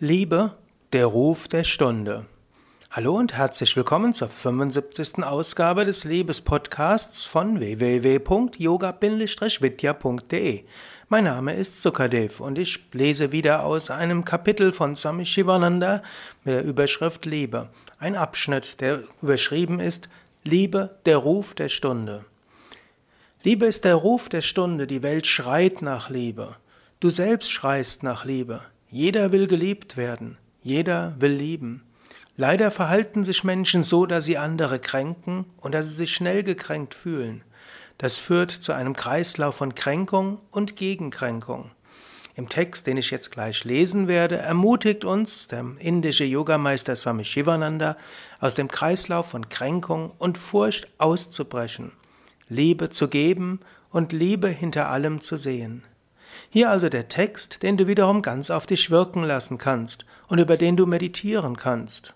Liebe, der Ruf der Stunde. Hallo und herzlich willkommen zur 75. Ausgabe des Liebespodcasts von www.yoga-vidya.de. Mein Name ist Sukadev und ich lese wieder aus einem Kapitel von Swami Shivananda mit der Überschrift Liebe. Ein Abschnitt, der überschrieben ist Liebe, der Ruf der Stunde. Liebe ist der Ruf der Stunde, die Welt schreit nach Liebe. Du selbst schreist nach Liebe. Jeder will geliebt werden, jeder will lieben. Leider verhalten sich Menschen so, dass sie andere kränken und dass sie sich schnell gekränkt fühlen. Das führt zu einem Kreislauf von Kränkung und Gegenkränkung. Im Text, den ich jetzt gleich lesen werde, ermutigt uns der indische Yogameister Swami Shivananda, aus dem Kreislauf von Kränkung und Furcht auszubrechen, Liebe zu geben und Liebe hinter allem zu sehen. Hier also der Text, den du wiederum ganz auf dich wirken lassen kannst und über den du meditieren kannst.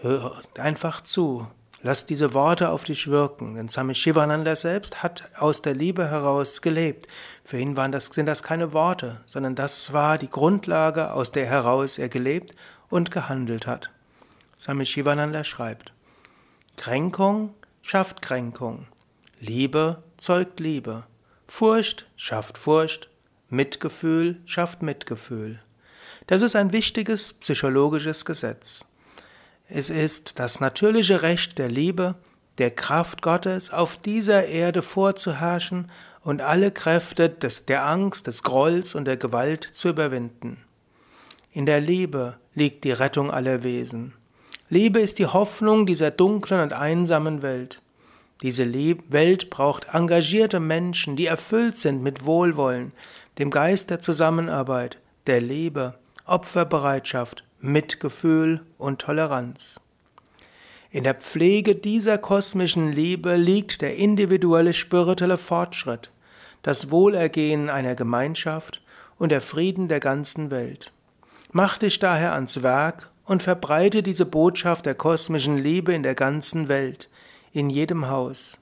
Hör einfach zu. Lass diese Worte auf dich wirken, denn Swami Shivananda selbst hat aus der Liebe heraus gelebt. Für ihn waren das, sind das keine Worte, sondern das war die Grundlage, aus der heraus er gelebt und gehandelt hat. Swami Shivananda schreibt, Kränkung schafft Kränkung, Liebe zeugt Liebe. Furcht schafft Furcht, Mitgefühl schafft Mitgefühl. Das ist ein wichtiges psychologisches Gesetz. Es ist das natürliche Recht der Liebe, der Kraft Gottes auf dieser Erde vorzuherrschen und alle Kräfte des, der Angst, des Grolls und der Gewalt zu überwinden. In der Liebe liegt die Rettung aller Wesen. Liebe ist die Hoffnung dieser dunklen und einsamen Welt. Diese Welt braucht engagierte Menschen, die erfüllt sind mit Wohlwollen, dem Geist der Zusammenarbeit, der Liebe, Opferbereitschaft, Mitgefühl und Toleranz. In der Pflege dieser kosmischen Liebe liegt der individuelle spirituelle Fortschritt, das Wohlergehen einer Gemeinschaft und der Frieden der ganzen Welt. Mach dich daher ans Werk und verbreite diese Botschaft der kosmischen Liebe in der ganzen Welt, in jedem Haus.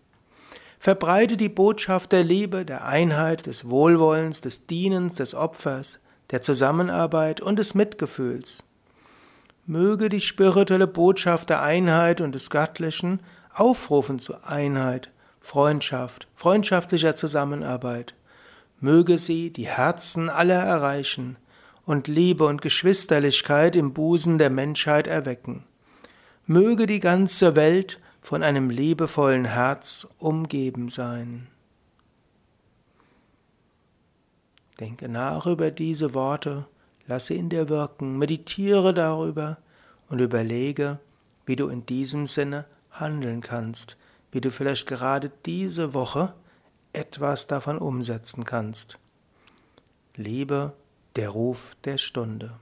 Verbreite die Botschaft der Liebe, der Einheit, des Wohlwollens, des Dienens, des Opfers, der Zusammenarbeit und des Mitgefühls. Möge die spirituelle Botschaft der Einheit und des Göttlichen aufrufen zu Einheit, Freundschaft, freundschaftlicher Zusammenarbeit. Möge sie die Herzen aller erreichen und Liebe und Geschwisterlichkeit im Busen der Menschheit erwecken. Möge die ganze Welt von einem liebevollen Herz umgeben sein. Denke nach über diese Worte, lasse in dir wirken, meditiere darüber und überlege, wie du in diesem Sinne handeln kannst, wie du vielleicht gerade diese Woche etwas davon umsetzen kannst. Liebe, der Ruf der Stunde.